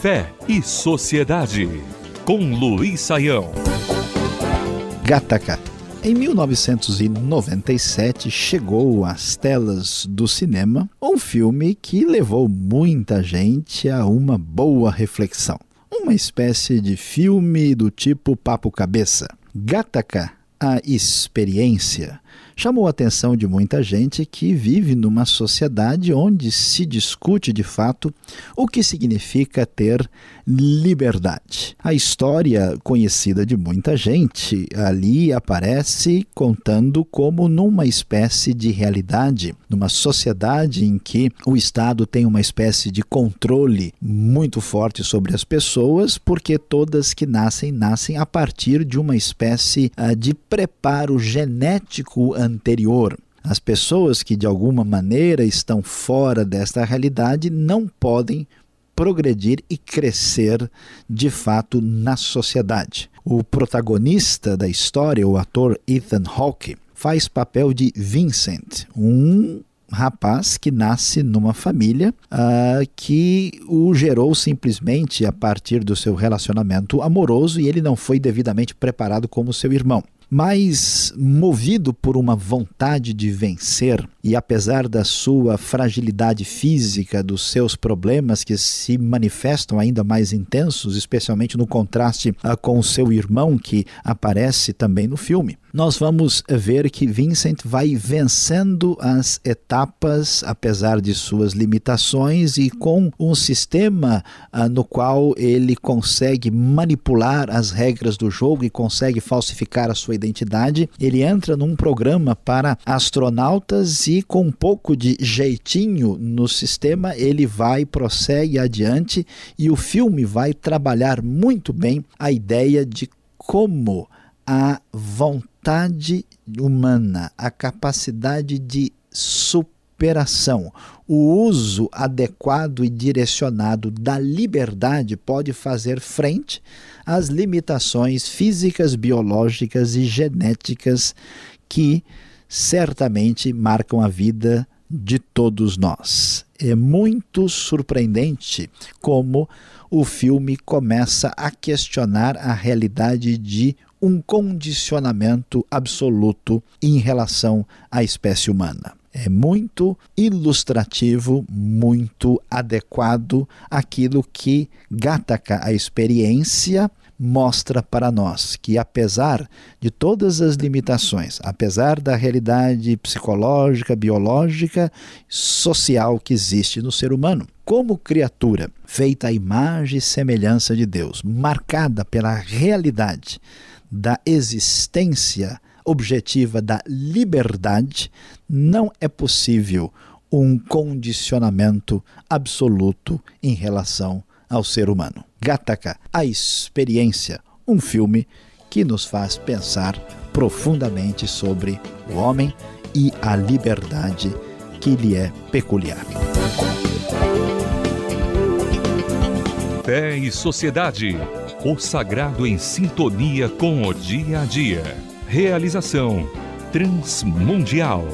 Fé e Sociedade, com Luiz Saião. Gataca. Em 1997 chegou às telas do cinema um filme que levou muita gente a uma boa reflexão. Uma espécie de filme do tipo papo cabeça. Gataca, a experiência chamou a atenção de muita gente que vive numa sociedade onde se discute de fato o que significa ter liberdade. A história conhecida de muita gente ali aparece contando como numa espécie de realidade, numa sociedade em que o Estado tem uma espécie de controle muito forte sobre as pessoas, porque todas que nascem nascem a partir de uma espécie uh, de preparo genético anterior. As pessoas que de alguma maneira estão fora desta realidade não podem progredir e crescer de fato na sociedade. O protagonista da história, o ator Ethan Hawke, faz papel de Vincent, um rapaz que nasce numa família uh, que o gerou simplesmente a partir do seu relacionamento amoroso e ele não foi devidamente preparado como seu irmão mas movido por uma vontade de vencer, e apesar da sua fragilidade física, dos seus problemas que se manifestam ainda mais intensos, especialmente no contraste uh, com o seu irmão que aparece também no filme, nós vamos ver que Vincent vai vencendo as etapas, apesar de suas limitações, e com um sistema uh, no qual ele consegue manipular as regras do jogo e consegue falsificar a sua identidade. Ele entra num programa para astronautas e, com um pouco de jeitinho no sistema, ele vai, prossegue adiante e o filme vai trabalhar muito bem a ideia de como a vontade humana, a capacidade de superação, o uso adequado e direcionado da liberdade pode fazer frente às limitações físicas, biológicas e genéticas que certamente marcam a vida de todos nós. É muito surpreendente como o filme começa a questionar a realidade de um condicionamento absoluto em relação à espécie humana. É muito ilustrativo, muito adequado aquilo que Gattaca, a experiência, mostra para nós que, apesar de todas as limitações, apesar da realidade psicológica, biológica, social que existe no ser humano, como criatura feita à imagem e semelhança de Deus, marcada pela realidade da existência objetiva da liberdade, não é possível um condicionamento absoluto em relação ao ser humano. Gattaca, a experiência, um filme que nos faz pensar profundamente sobre o homem e a liberdade que lhe é peculiar. Fé e Sociedade. O sagrado em sintonia com o dia a dia. Realização Transmundial.